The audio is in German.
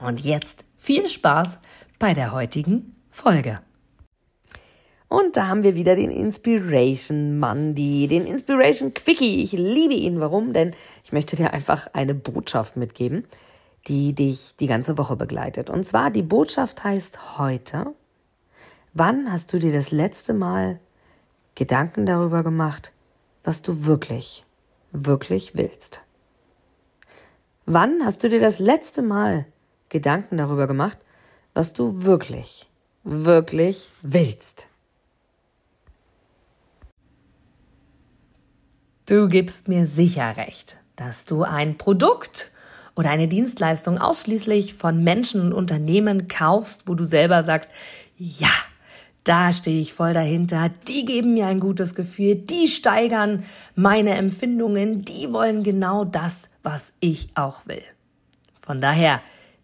Und jetzt viel Spaß bei der heutigen Folge. Und da haben wir wieder den Inspiration Monday, den Inspiration Quickie. Ich liebe ihn. Warum? Denn ich möchte dir einfach eine Botschaft mitgeben, die dich die ganze Woche begleitet. Und zwar die Botschaft heißt heute, wann hast du dir das letzte Mal Gedanken darüber gemacht, was du wirklich, wirklich willst? Wann hast du dir das letzte Mal Gedanken darüber gemacht, was du wirklich, wirklich willst? Du gibst mir sicher recht, dass du ein Produkt oder eine Dienstleistung ausschließlich von Menschen und Unternehmen kaufst, wo du selber sagst, ja, da stehe ich voll dahinter, die geben mir ein gutes Gefühl, die steigern meine Empfindungen, die wollen genau das, was ich auch will. Von daher,